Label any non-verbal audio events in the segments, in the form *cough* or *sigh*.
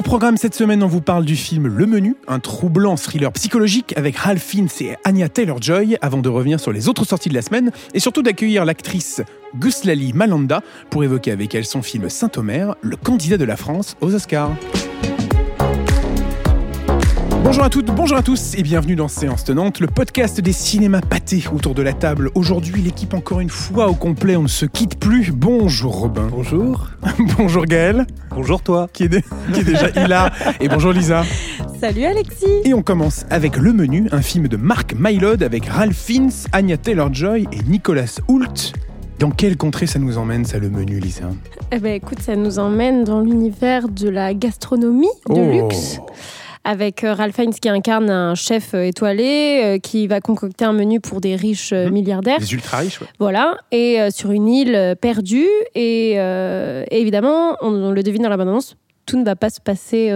Au programme cette semaine, on vous parle du film Le Menu, un troublant thriller psychologique avec Ralph Fiennes et Anya Taylor-Joy, avant de revenir sur les autres sorties de la semaine et surtout d'accueillir l'actrice Guslali Malanda pour évoquer avec elle son film Saint-Omer, le candidat de la France aux Oscars. Bonjour à toutes, bonjour à tous et bienvenue dans Séance Tenante, le podcast des cinémas pâtés autour de la table. Aujourd'hui, l'équipe encore une fois au complet, on ne se quitte plus. Bonjour Robin. Bonjour. *laughs* bonjour Gaël. Bonjour toi. Qui est, dé- qui est déjà hilar. Et bonjour Lisa. Salut Alexis Et on commence avec Le Menu, un film de Mark Mylod avec Ralph Fiennes, Anya Taylor-Joy et Nicolas Hoult. Dans quelle contrée ça nous emmène ça, Le Menu, Lisa? Eh ben écoute, ça nous emmène dans l'univers de la gastronomie de Oh. luxe. Avec euh, Ralph Fiennes qui incarne un chef euh, étoilé euh, qui va concocter un menu pour des riches Mhm. milliardaires. Les ultra riches, ouais. Voilà, et sur une île perdue. Et, et évidemment, on, on le devine dans la bande-annonce, tout ne va pas se passer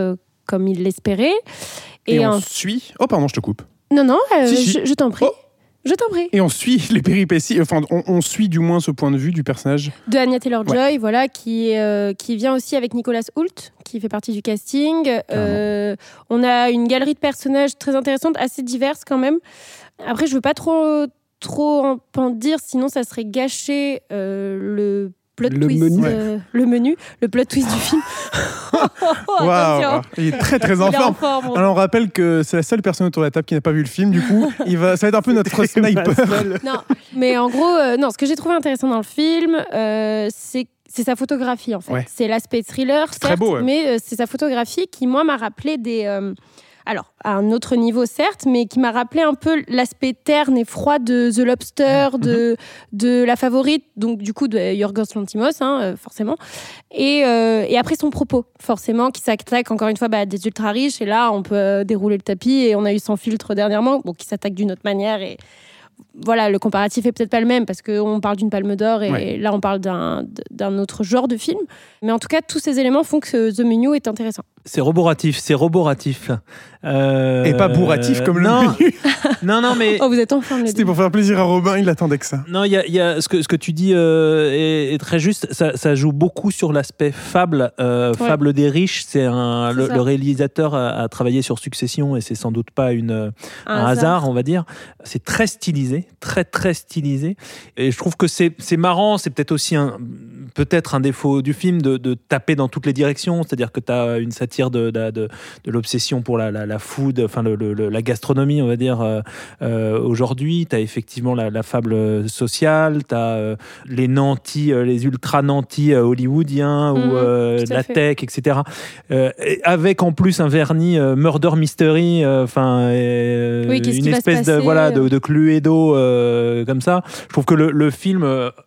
comme il l'espérait. Et, on en- suit. Oh, pardon, je te coupe. Non, non, euh, Si, si. je, je t'en prie. Oh. Je t'en prie. Et on suit les péripéties, enfin, on, on suit du moins ce point de vue du personnage. De Anya Taylor-Joy, voilà, qui, euh, qui vient aussi avec Nicolas Hoult, qui fait partie du casting. Euh, on a une galerie de personnages très intéressante, assez diverses quand même. Après, je veux pas trop, trop en en dire, sinon ça serait gâcher euh, le plot Le twist, menu. euh, le menu, le plot twist du film. *laughs* Oh, il est très très en forme. Alors on rappelle que c'est la seule personne autour de la table qui n'a pas vu le film, du coup, *laughs* il va, ça va être un peu notre sniper. Non, mais en gros, euh, non, ce que j'ai trouvé intéressant dans le film, euh, c'est c'est sa photographie en fait. Ouais. C'est l'aspect thriller, très certes, beau, ouais. mais euh, c'est sa photographie qui, moi, m'a rappelé des. Alors, à un autre niveau, certes, mais qui m'a rappelé un peu l'aspect terne et froid de The Lobster, Mhm. de, de La Favorite, donc du coup de Yorgos Lantimos, hein, euh, forcément. Et, euh, et après son propos, forcément, qui s'attaque encore une fois bah, à des ultra riches. Et là, on peut euh, dérouler le tapis. Et on a eu Sans filtre dernièrement, bon, qui s'attaque d'une autre manière. Et voilà, le comparatif est peut-être pas le même parce qu'on parle d'une palme d'or et Ouais. là, on parle d'un d'un autre genre de film. Mais en tout cas, tous ces éléments font que The Menu est intéressant. C'est roboratif, c'est roboratif. Euh, Et pas bourratif comme le non, menu. *laughs* non, non, mais Oh, vous êtes en forme, les C'était pour faire plaisir à Robin, il attendait que ça. non, il y a, il y a- ce que ce que tu dis euh, est, est très juste. Ça, ça joue beaucoup sur l'aspect fable, euh, Ouais. fable des riches. C'est le, le réalisateur a, a travaillé sur Succession et c'est sans doute pas une un, Un hasard. on va dire. C'est très stylisé, très très stylisé. Et je trouve que c'est c'est marrant. C'est peut-être aussi un peut-être un défaut du film de, de taper dans toutes les directions. C'est-à-dire que tu as une satire de, de, de- de l'obsession pour la, la, la food, enfin le- le- la gastronomie, on va dire, euh, euh, aujourd'hui. Tu as effectivement la, la fable sociale, tu as les nantis, euh, les ultra nantis euh, hollywoodiens Mhm, ou euh, tout à la fait. tech, etc. Euh, et avec en plus un vernis euh, murder mystery, euh, enfin euh, Oui, une espèce de voilà de, euh. Cluedo euh, comme ça. Je trouve que le, le film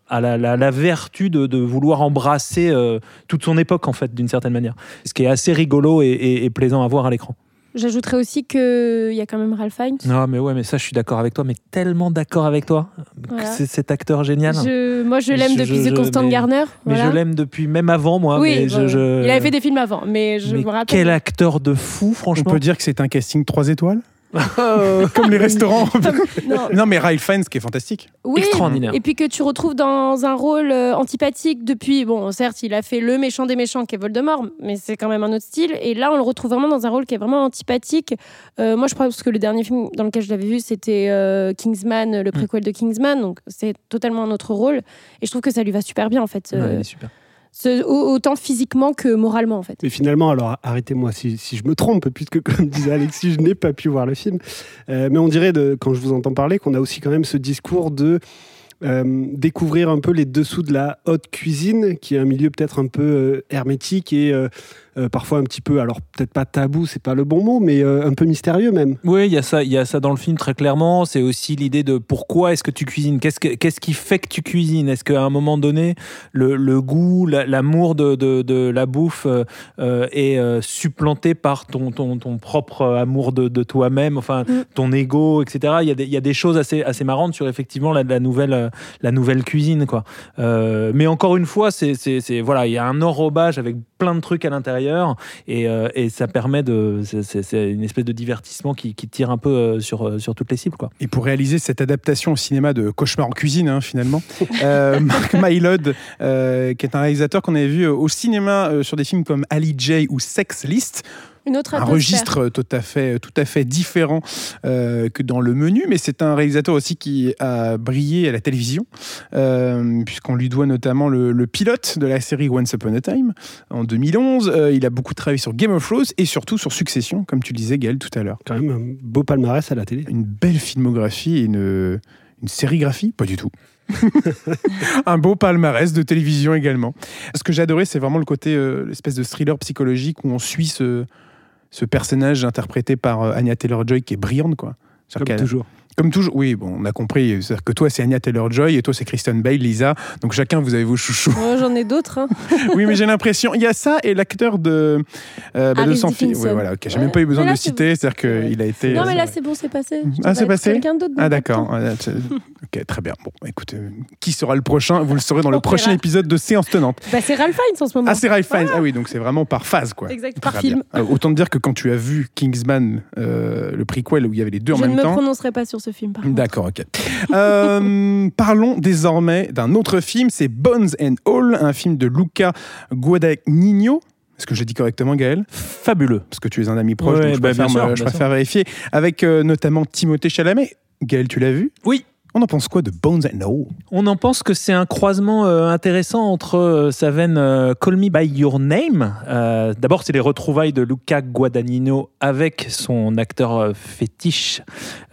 a la, la- la vertu de, de vouloir embrasser euh, toute son époque en fait d'une certaine manière, ce qui est assez rigolo et, et- et plaisant à voir à l'écran. J'ajouterais aussi qu'il y a quand même Ralph Fiennes. Non mais ouais mais ça je suis d'accord avec toi, mais tellement d'accord avec toi. Voilà. C'est cet acteur génial. Je- moi, je l'aime depuis The Constant mais- Garner. Mais voilà. je l'aime depuis même avant moi. Oui, mais je- voilà. je- il avait fait des films avant, mais je Mais me rappelle. quel acteur de fou On franchement. peut dire que c'est un casting 3 étoiles? *laughs* Comme les restaurants. Non, non, mais Ralph Fiennes, qui est fantastique. Oui, Extraordinaire. et puis que tu retrouves dans un rôle euh, antipathique depuis, bon, certes, il a fait le méchant des méchants qui est Voldemort, mais c'est quand même un autre style. Et là, on le retrouve vraiment dans un rôle qui est vraiment antipathique. Euh, moi, je pense que le dernier film dans lequel je l'avais vu, c'était euh, Kingsman, le préquel de Kingsman, donc c'est totalement un autre rôle. Et je trouve que ça lui va super bien, en fait. Ouais, il est super. Autant physiquement que moralement, en fait. Mais finalement, alors arrêtez-moi si, je me trompe, puisque comme disait Alexis, je n'ai pas pu voir le film. Euh, mais on dirait, quand je vous entends parler, qu'on a aussi quand même ce discours de découvrir un peu les dessous de la haute cuisine, qui est un milieu peut-être un peu euh, hermétique et euh, euh, parfois un petit peu, alors peut-être pas tabou, c'est pas le bon mot, mais euh, un peu mystérieux même. Oui, il y a ça, il y a ça dans le film très clairement. C'est aussi l'idée de pourquoi est-ce que tu cuisines? Qu'est-ce que- qu'est-ce qui fait que tu cuisines? Est-ce qu'à un moment donné, le, le goût, la- l'amour de, de, de la bouffe euh, euh, est euh, supplanté par ton, ton, ton propre amour de, de toi-même, enfin Mm. ton ego, etc. Il y a des, il y a des choses assez, assez marrantes sur effectivement la, la nouvelle, euh, la nouvelle cuisine, quoi. Euh, mais encore une fois, c'est, voilà, il y a un enrobage avec plein de trucs à l'intérieur et, euh, et ça permet de, c'est, une espèce de divertissement qui, tire un peu sur, sur toutes les cibles, quoi. Et pour réaliser cette adaptation au cinéma de Cauchemar en cuisine, hein, finalement, *laughs* Mark Mylod, qui est un réalisateur qu'on avait vu au cinéma sur des films comme Ali J ou Sex List, Une autre un registre tout à fait, tout à fait différent euh, que dans le menu, mais c'est un réalisateur aussi qui a brillé à la télévision, euh, puisqu'on lui doit notamment le, le pilote de la série Once Upon a Time en 2011. Euh, il a beaucoup travaillé sur Game of Thrones et surtout sur Succession, comme tu le disais, Gaël, tout à l'heure. Quand même un beau palmarès à la télé. Une belle filmographie et une, une sérigraphie? Pas du tout. *laughs* un beau palmarès de télévision également. Ce que j'ai adoré, c'est vraiment le côté, euh, l'espèce de thriller psychologique où on suit ce, ce personnage interprété par euh, Anya Taylor-Joy qui est brillante, quoi. Comme toujours. Comme toujours, oui, bon, on a compris. C'est-à-dire que toi, c'est Anya Taylor-Joy et toi, c'est Kristen Bale, Lisa. Donc chacun, vous avez vos chouchous. Oh, J'en ai d'autres. hein. *laughs* oui, mais j'ai l'impression. Il y a ça et l'acteur de, euh, bah, de film. Dickinson. Oui, voilà, ok. J'ai Ouais. même pas eu besoin de le citer. C'est-à-dire qu'il a été. non, mais là, c'est bon, c'est passé. Je Ah, c'est passé Quelqu'un d'autre. Ah d'accord. Ok, très bien. Bon, écoute, euh, qui sera le prochain? Vous le saurez dans le *laughs* prochain épisode de Séance Tenante. temps. Bah, c'est Ralph Fiennes en ce moment. Ah, c'est Ralph Fiennes. Ah oui, donc c'est vraiment par phase, quoi. Exact, par film. Euh, autant te dire que quand tu as vu Kingsman, euh, le prequel où il y avait les deux en Je ne même me temps. prononcerai pas sur ce film. par. D'accord, ok. Euh, *laughs* parlons désormais d'un autre film, c'est Bones and All, un film de Luca Guadagnino. Est-ce que je dis correctement, Gaël? Fabuleux. Parce que tu es un ami proche, Ouais, donc je bah, préfère, bien sûr, me- je bien préfère vérifier. Avec euh, notamment Timothée Chalamet. Gaël, tu l'as vu? Oui. On en pense quoi de Bones and All On en pense que c'est un croisement euh, intéressant entre euh, sa veine euh, Call Me By Your Name. Euh, D'abord, c'est les retrouvailles de Luca Guadagnino avec son acteur fétiche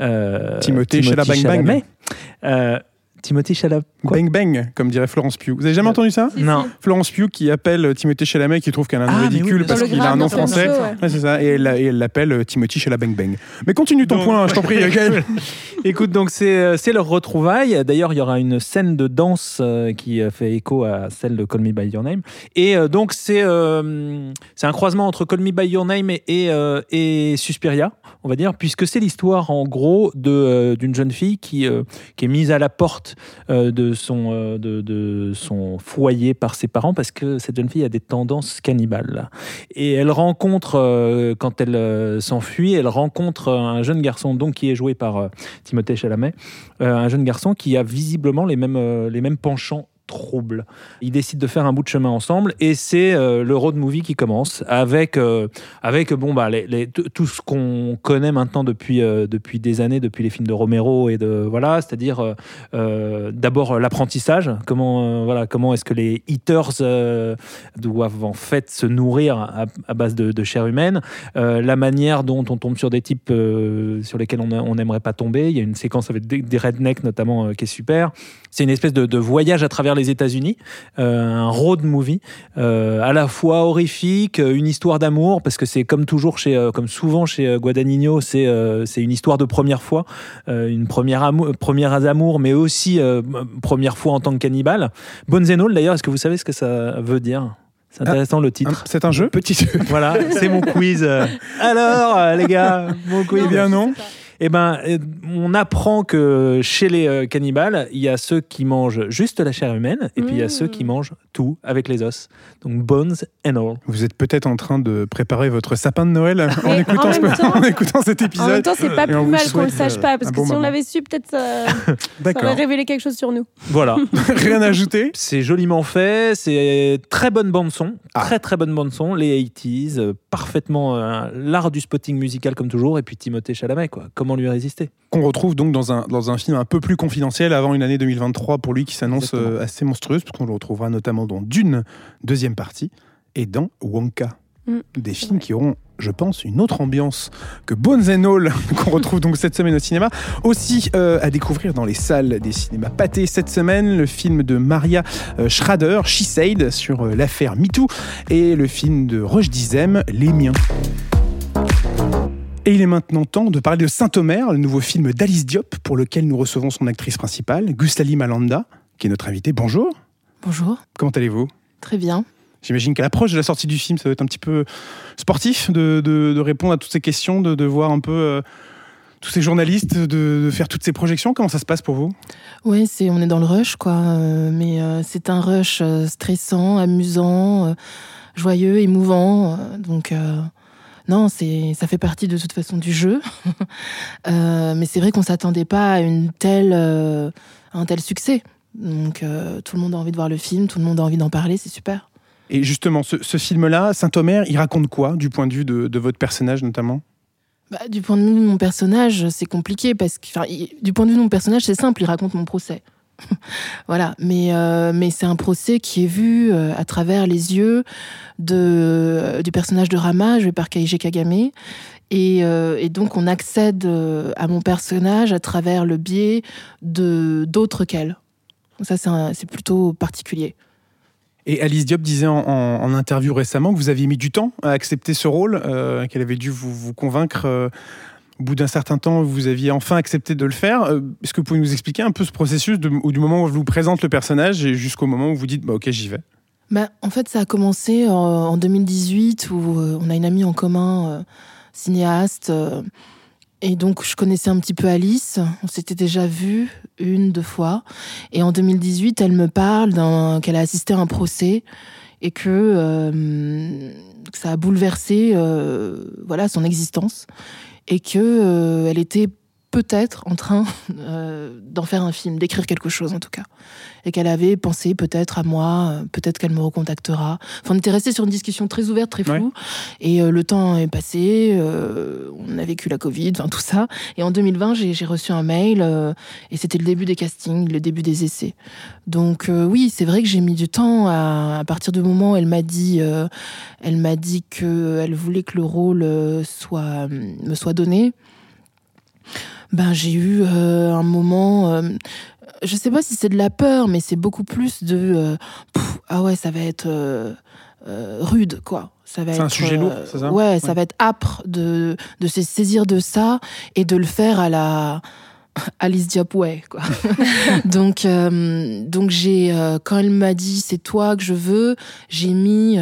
euh, Timothée Chalamet Euh, Timothée Chalamet. Quoi Bang Bang, comme dirait Florence Pugh. Vous avez jamais entendu ça Si, Non. Florence Pugh qui appelle Timothée Chalamet, qui trouve qu'elle a un nom Ah, oui, ridicule parce qu'il a un nom français. Show, ouais. Ouais, c'est ça. Et elle l'appelle euh, Timothy Chalamet Bang Bang. Mais continue ton Donc- point, je t'en prie. *laughs* Écoute, donc c'est euh, c'est leur retrouvaille. D'ailleurs, il y aura une scène de danse euh, qui euh, fait écho à celle de Call Me By Your Name. Et euh, donc c'est euh, c'est un croisement entre Call Me By Your Name et, et, euh, et Suspiria, on va dire, puisque c'est l'histoire en gros de euh, d'une jeune fille qui euh, qui est mise à la porte euh, de son euh, de, son foyer par ses parents parce que cette jeune fille a des tendances cannibales. Et elle rencontre euh, quand elle s'enfuit, elle rencontre un jeune garçon donc qui est joué par Timothée Chalamet, un jeune garçon qui a visiblement les mêmes, les mêmes penchants troubles. Ils décident de faire un bout de chemin ensemble et c'est euh, le road movie qui commence avec, euh, avec bon, bah, les- tout ce qu'on connaît maintenant depuis, euh, depuis des années, depuis les films de Romero et de voilà, c'est-à-dire d'abord l'apprentissage, comment, voilà, comment est-ce que les eaters doivent en fait se nourrir à, base de, chair humaine, la manière dont on tombe sur des types sur lesquels on n'aimerait pas tomber. Il y a une séquence avec des, rednecks notamment qui est super. C'est une espèce de, de voyage à travers les États-Unis, euh, un road movie, euh, à la fois horrifique, euh, une histoire d'amour, parce que c'est comme toujours chez, euh, comme souvent chez Guadagnino, c'est euh, c'est une histoire de première fois, euh, une première amour, première amour, mais aussi euh, première fois en tant que cannibale. All, d'ailleurs, est-ce que vous savez ce que ça veut dire? C'est intéressant le titre. C'est un jeu? Petit jeu. Voilà, c'est mon quiz. *laughs* Alors, les gars, mon quiz. Eh bien non. Eh ben, euh, on apprend que chez les euh, cannibales, il y a ceux qui mangent juste la chair humaine, et puis il y a Mm. ceux qui mangent tout avec les os. Donc bones and all. Vous êtes peut-être en train de préparer votre sapin de Noël en, écoutant, en ce- temps- *laughs* en écoutant cet En même épisode. temps, c'est pas plus mal qu'on le souhaite, sache euh, pas, parce que bon si on l'avait su, peut-être ça, *laughs* ça aurait révélé quelque chose sur nous. Voilà. *laughs* Rien à ajouter? C'est joliment fait, c'est très bonne bande son, Ah. très très bonne bande son, les 80s, euh, parfaitement euh, l'art du spotting musical comme toujours, et puis Timothée Chalamet, quoi. Comment lui résister? Qu'on retrouve donc dans un, dans un film un peu plus confidentiel avant une année 2023 pour lui qui s'annonce euh, assez monstrueuse, parce qu'on le retrouvera notamment dans Dune, deuxième partie, et dans Wonka. Mm. Des films qui auront, je pense, une autre ambiance que Bones and All, *laughs* qu'on retrouve donc cette semaine au cinéma. Aussi euh, à découvrir dans les salles des cinémas pâtés cette semaine, le film de Maria euh, Schrader, She Said, sur euh, l'affaire MeToo, et le film de Roche Dizem, Les Miens. Et il est maintenant temps de parler de Saint-Omer, le nouveau film d'Alice Diop, pour lequel nous recevons son actrice principale, Gustali Malanda, qui est notre invitée. Bonjour, Bonjour, comment allez-vous? Très bien. J'imagine qu'à l'approche de la sortie du film, ça doit être un petit peu sportif de, répondre à toutes ces questions, de, voir un peu euh, tous ces journalistes, de, faire toutes ces projections Comment ça se passe pour vous? Oui, c'est, on est dans le rush, quoi. mais c'est un rush stressant, amusant, joyeux, émouvant. donc non, c'est ça fait partie de toute façon du jeu. *laughs* euh, mais c'est vrai qu'on s'attendait pas à une telle, euh, un tel succès. Donc euh, tout le monde a envie de voir le film, tout le monde a envie d'en parler, c'est super. Et justement, ce, film-là, Saint-Omer, il raconte quoi du point de vue de, votre personnage notamment? Bah, Du point de vue de mon personnage, c'est compliqué parce que, du point de vue de mon personnage, c'est simple, il raconte mon procès. *laughs* voilà, mais, euh, mais c'est un procès qui est vu euh, à travers les yeux du personnage de Rama, joué par Kaiji Kagame. Et, euh, donc on accède à mon personnage à travers le biais d'autres qu'elle. Ça, c'est plutôt particulier. Et Alice Diop disait en, interview récemment que vous aviez mis du temps à accepter ce rôle, qu'elle avait dû vous, convaincre au bout d'un certain temps, vous aviez enfin accepté de le faire. Euh, est-ce que vous pouvez nous expliquer un peu ce processus du moment où je vous présente le personnage et jusqu'au moment où vous dites bah, ok j'y vais? Bah, En fait, ça a commencé en, 2018 où euh, on a une amie en commun, euh, cinéaste. Et donc, je connaissais un petit peu Alice. On s'était déjà vu une, deux fois. Et en 2018, elle me parle qu'elle a assisté à un procès et que, que ça a bouleversé voilà, son existence et que euh, elle était peut-être en train *laughs* euh, d'en faire un film, d'écrire quelque chose en tout cas. Et qu'elle avait pensé peut-être à moi, euh, peut-être qu'elle me recontactera. Enfin, on était resté sur une discussion très ouverte, très floue. Et le temps est passé, on a vécu la Covid, enfin tout ça. Et en 2020, j'ai reçu un mail et c'était le début des castings, le début des essais. Donc oui, c'est vrai que j'ai mis du temps à, à, partir du moment où elle m'a dit, elle m'a dit que elle voulait que le rôle soit me soit donné ben, j'ai eu euh, un moment, euh, je sais pas si c'est de la peur, mais c'est beaucoup plus de euh, ah ouais, ça va être rude, quoi. Ça va c'est un sujet lourd, c'est ça? ouais, ça va être âpre de, de se saisir de ça et de le faire à la Alice Diop ouais quoi. *laughs* donc donc j'ai quand elle m'a dit c'est toi que je veux, j'ai mis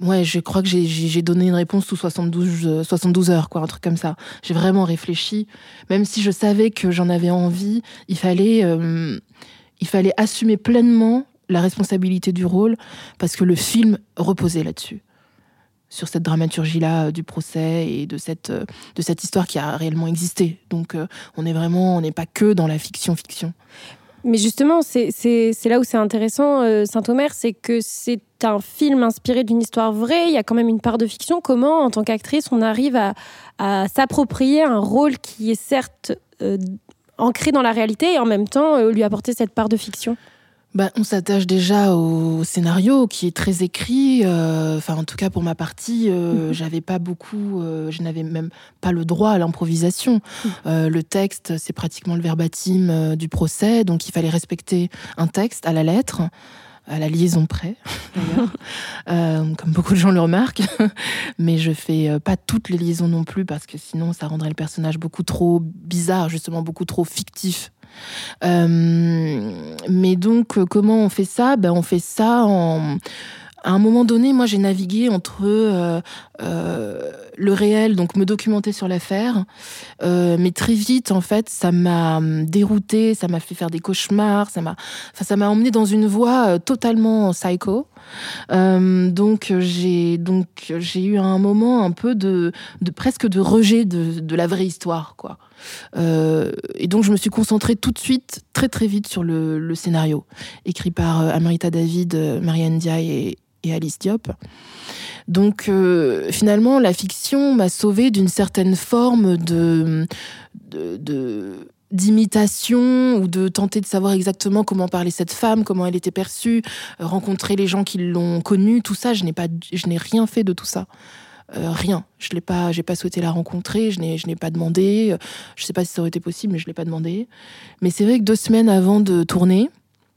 Ouais, je crois que j'ai donné une réponse sous 72, 72 heures, quoi, un truc comme ça. J'ai vraiment réfléchi. Même si je savais que j'en avais envie, il fallait, euh, il fallait assumer pleinement la responsabilité du rôle parce que le film reposait là-dessus. Sur cette dramaturgie-là du procès et de cette, de cette histoire qui a réellement existé. Donc, euh, on est vraiment, on n'est pas que dans la fiction-fiction. Mais justement, c'est là où c'est intéressant, euh, Saint-Omer, c'est que c'est un film inspiré d'une histoire vraie, il y a quand même une part de fiction. Comment, en tant qu'actrice, on arrive à, s'approprier un rôle qui est certes euh, ancré dans la réalité et en même temps euh, lui apporter cette part de fiction? Bah, on s'attache déjà au scénario qui est très écrit. Euh, enfin, en tout cas pour ma partie, euh, mhm. j'avais pas beaucoup, euh, je n'avais même pas le droit à l'improvisation. Mhm. le texte, c'est pratiquement le verbatim du procès, donc il fallait respecter un texte à la lettre à la liaison près, *laughs* d'ailleurs, *laughs* comme beaucoup de gens le remarquent. Mais je fais pas toutes les liaisons non plus parce que sinon ça rendrait le personnage beaucoup trop bizarre, justement beaucoup trop fictif. Euh, mais donc, euh, comment on fait ça? Ben, On fait ça en à un moment donné, moi, j'ai navigué entre euh, le réel, donc me documenter sur l'affaire, mais très vite, en fait, ça m'a dérouté, ça m'a fait faire des cauchemars, ça m'a, ça m'a emmené dans une voie totalement psycho. Donc j'ai donc j'ai eu un moment un peu de, presque de rejet de, la vraie histoire, quoi. Euh, et donc je me suis concentrée tout de suite, très très vite, sur le, scénario, écrit par euh, Amrita David, euh, Marianne Diaye et, Alice Diop. Donc finalement, la fiction m'a sauvée d'une certaine forme de, d'imitation ou de tenter de savoir exactement comment parlait cette femme, comment elle était perçue, rencontrer les gens qui l'ont connue, tout ça, je n'ai pas, je n'ai rien fait de tout ça. Euh, rien. Je l'ai pas, pas souhaité la rencontrer, je n'ai, je n'ai pas demandé. Je sais pas si ça aurait été possible, mais je l'ai pas demandé. Mais c'est vrai que deux semaines avant de tourner,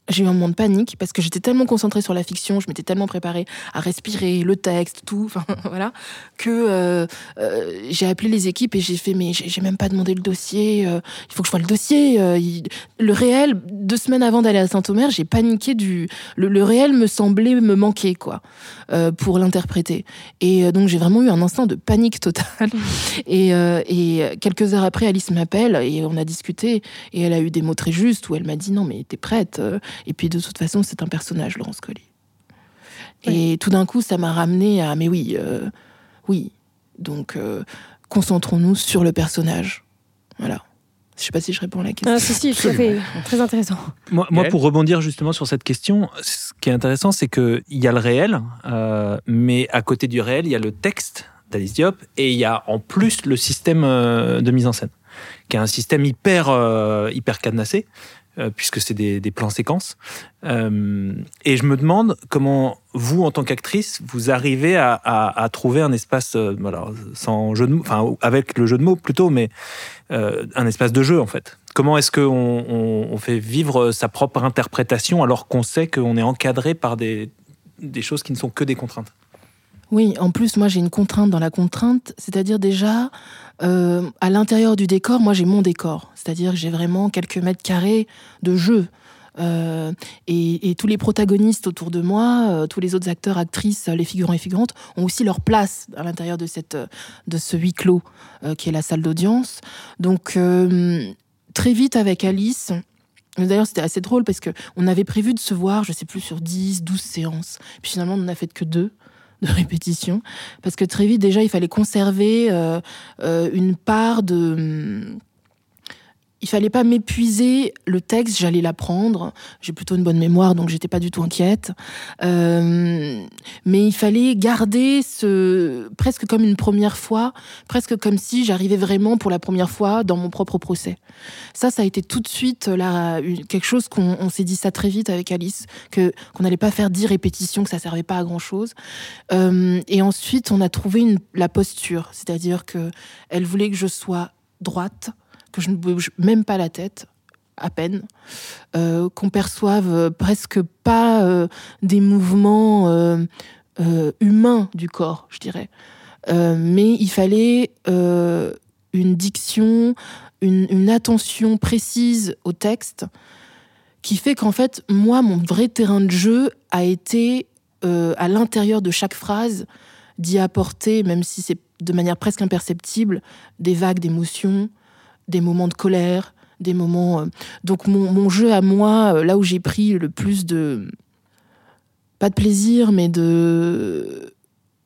j'ai eu un moment de panique parce que j'étais tellement concentrée sur la fiction, je m'étais tellement préparée à respirer le texte, tout, enfin *laughs* voilà, que euh, euh, j'ai appelé les équipes et j'ai fait mais j'ai même pas demandé le dossier, euh, il faut que je vois le dossier. le réel, deux semaines avant d'aller à Saint-Omer, j'ai paniqué du le, réel me semblait me manquer quoi pour l'interpréter et donc j'ai vraiment eu un instant de panique totale *laughs* et, et quelques heures après Alice m'appelle et on a discuté et elle a eu des mots très justes où elle m'a dit non mais t'es prête et puis de toute façon, c'est un personnage, Laurence Colli. Et tout d'un coup, ça m'a ramené à, mais oui, euh, oui. Donc, euh, concentrons-nous sur le personnage. Voilà. Je sais pas si je réponds à la question. Ah, si, si, tout à fait. Très intéressant. Moi, moi, pour rebondir justement sur cette question, ce qui est intéressant, c'est qu'il y a le réel, euh, mais à côté du réel, il y a le texte d'Alice Diop et il y a en plus le système de mise en scène, qui est un système hyper, hyper cadenassé. Euh, puisque c'est des, plans séquences. Euh, et je me demande comment vous, en tant qu'actrice, vous arrivez à, trouver un espace, euh, sans jeu de enfin avec le jeu de mots plutôt, mais un espace de jeu en fait. Comment est-ce qu'on on, fait vivre sa propre interprétation alors qu'on sait qu'on est encadré par des choses qui ne sont que des contraintes? Oui, en plus, moi j'ai une contrainte dans la contrainte, c'est-à-dire déjà, euh, à l'intérieur du décor, moi j'ai mon décor, c'est-à-dire que j'ai vraiment quelques mètres carrés de jeu. Euh, et, tous les protagonistes autour de moi, euh, tous les autres acteurs, actrices, les figurants et figurantes, ont aussi leur place à l'intérieur de, cette, de ce huis clos qui est la salle d'audience. Donc, très vite avec Alice, D'ailleurs, c'était assez drôle parce que on avait prévu de se voir, je sais plus, sur 10, 12 séances. Puis finalement, on n'en a fait que deux de répétition, parce que très vite déjà il fallait conserver euh, euh, une part de il fallait pas m'épuiser le texte, j'allais l'apprendre. J'ai plutôt une bonne mémoire, donc j'étais pas du tout inquiète. Euh, mais il fallait garder ce presque comme une première fois, presque comme si j'arrivais vraiment pour la première fois dans mon propre procès. Ça, ça a été tout de suite là quelque chose qu'on s'est dit ça très vite avec Alice, qu'on n'allait pas faire dix répétitions, que ça servait pas à grand chose. Euh, et ensuite, on a trouvé la posture, c'est-à-dire que elle voulait que je sois droite que je ne bouge même pas la tête, à peine, euh, qu'on perçoive presque pas euh, des mouvements euh, humains du corps, je dirais. mais il fallait une diction, une, attention précise au texte, qui fait qu'en fait, moi, mon vrai terrain de jeu a été à l'intérieur de chaque phrase d'y apporter, même si c'est de manière presque imperceptible, des vagues d'émotions, des moments de colère, des moments. Euh, donc mon, jeu à moi, euh, là où j'ai pris le plus de pas de plaisir, mais de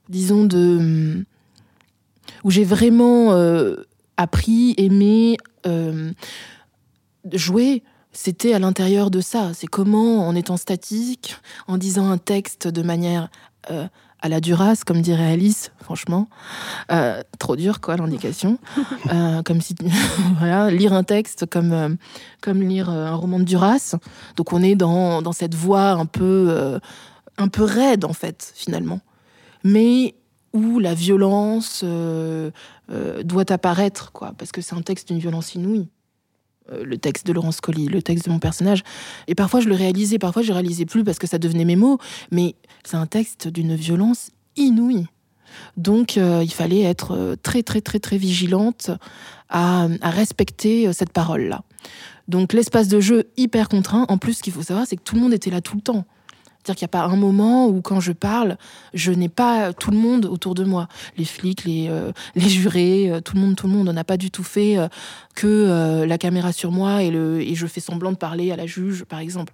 disons de où j'ai vraiment euh, appris, aimé, jouer. C'était à l'intérieur de ça. C'est comment, en étant statique, en disant un texte de manière à la Duras, comme dirait Alice, franchement. Euh, trop dur, quoi, l'indication. *laughs* Euh, comme si, *laughs* voilà, lire un texte comme, euh, comme lire un roman de Duras. Donc on est dans, dans cette voie un peu, un peu raide, en fait, finalement. Mais où la violence doit apparaître, quoi, parce que c'est un texte d'une violence inouïe. Euh, le texte de Laurence Colli, le texte de mon personnage. Et parfois, je le réalisais, parfois, je ne réalisais plus parce que ça devenait mes mots. Mais c'est un texte d'une violence inouïe. Donc, euh, il fallait être euh, très, très, très, très vigilante à, à respecter cette parole-là. Donc, l'espace de jeu hyper contraint. En plus, ce qu'il faut savoir, c'est que tout le monde était là tout le temps. C'est-à-dire qu'il n'y a pas un moment où, quand je parle, je n'ai pas tout le monde autour de moi. Les flics, les, euh, les jurés, euh, tout le monde, tout le monde. On n'a pas du tout fait euh, que la caméra sur moi et, le, et je fais semblant de parler à la juge, par exemple.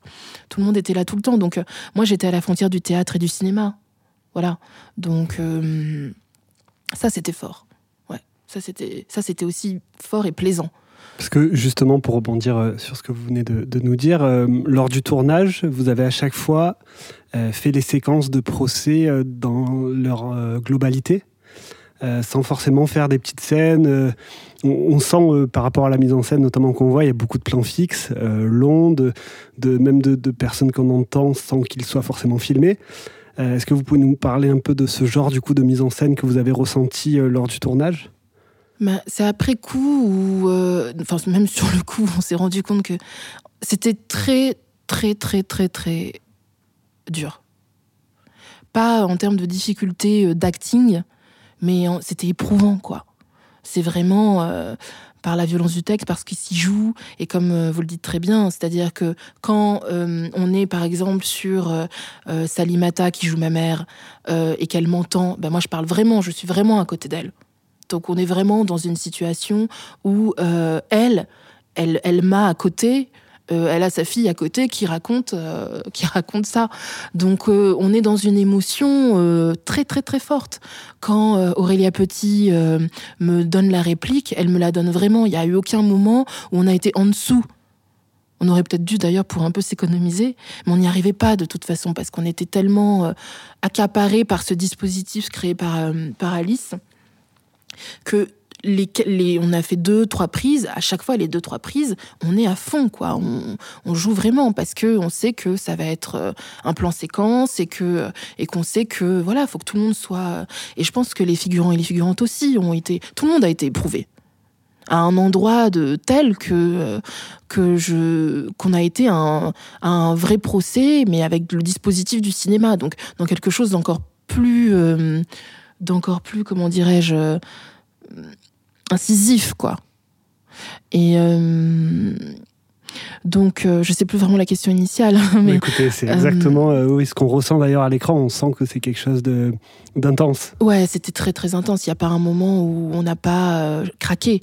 Tout le monde était là tout le temps. Donc, moi, j'étais à la frontière du théâtre et du cinéma. Voilà. Donc, ça, c'était fort. Ouais. Ça, c'était, ça, c'était aussi fort et plaisant. Parce que justement, pour rebondir euh, sur ce que vous venez de, nous dire, euh, lors du tournage, vous avez à chaque fois euh, fait les séquences de procès dans leur globalité, sans forcément faire des petites scènes. On, sent par rapport à la mise en scène, notamment qu'on voit, il y a beaucoup de plans fixes, longs, de, même de, personnes qu'on entend sans qu'ils soient forcément filmés. Est-ce que vous pouvez nous parler un peu de ce genre du coup de mise en scène que vous avez ressenti lors du tournage? Bah, c'est après coup ou euh, même *laughs* sur le coup, on s'est rendu compte que c'était très très, très, très, très dur. Pas en termes de difficulté euh, d'acting, mais c'était éprouvant, quoi. C'est vraiment euh, par la violence du texte, parce qu'il s'y joue, et comme vous le dites très bien, c'est-à-dire que quand on est, par exemple, sur Salimata qui joue ma mère, et qu'elle m'entend, ben moi je parle vraiment, je suis vraiment à côté d'elle. Donc on est vraiment dans une situation où euh, elle, elle, elle m'a à côté, euh, elle a sa fille à côté qui raconte, euh, qui raconte ça. Donc on est dans une émotion très très très forte. Quand Aurélia Petit me donne la réplique, elle me la donne vraiment. Il n'y a eu aucun moment où on a été en dessous. On aurait peut-être dû d'ailleurs pour un peu s'économiser, mais on n'y arrivait pas de toute façon parce qu'on était tellement accaparé par ce dispositif créé par, par Alice que les, les, on a fait deux, trois prises. À chaque fois, les deux, trois prises, on est à fond, quoi. On, on joue vraiment parce que on sait que ça va être euh, un plan séquence et que et qu'on sait que voilà, faut que tout le monde soit. Et je pense que les figurants et les figurantes aussi ont été. Tout le monde a été éprouvé à un endroit de tel que euh, que je qu'on a été un, un vrai procès, mais avec le dispositif du cinéma, donc dans quelque chose d'encore plus euh, d'encore plus comment dirais-je euh, incisif quoi. Et euh, donc euh, je sais plus vraiment la question initiale, *laughs* Mais mais écoutez, c'est euh, exactement euh, oui, ce qu'on ressent d'ailleurs à l'écran. On sent que c'est quelque chose de d'intense. Ouais, c'était très très intense. Il n'y a pas un moment où on n'a pas craqué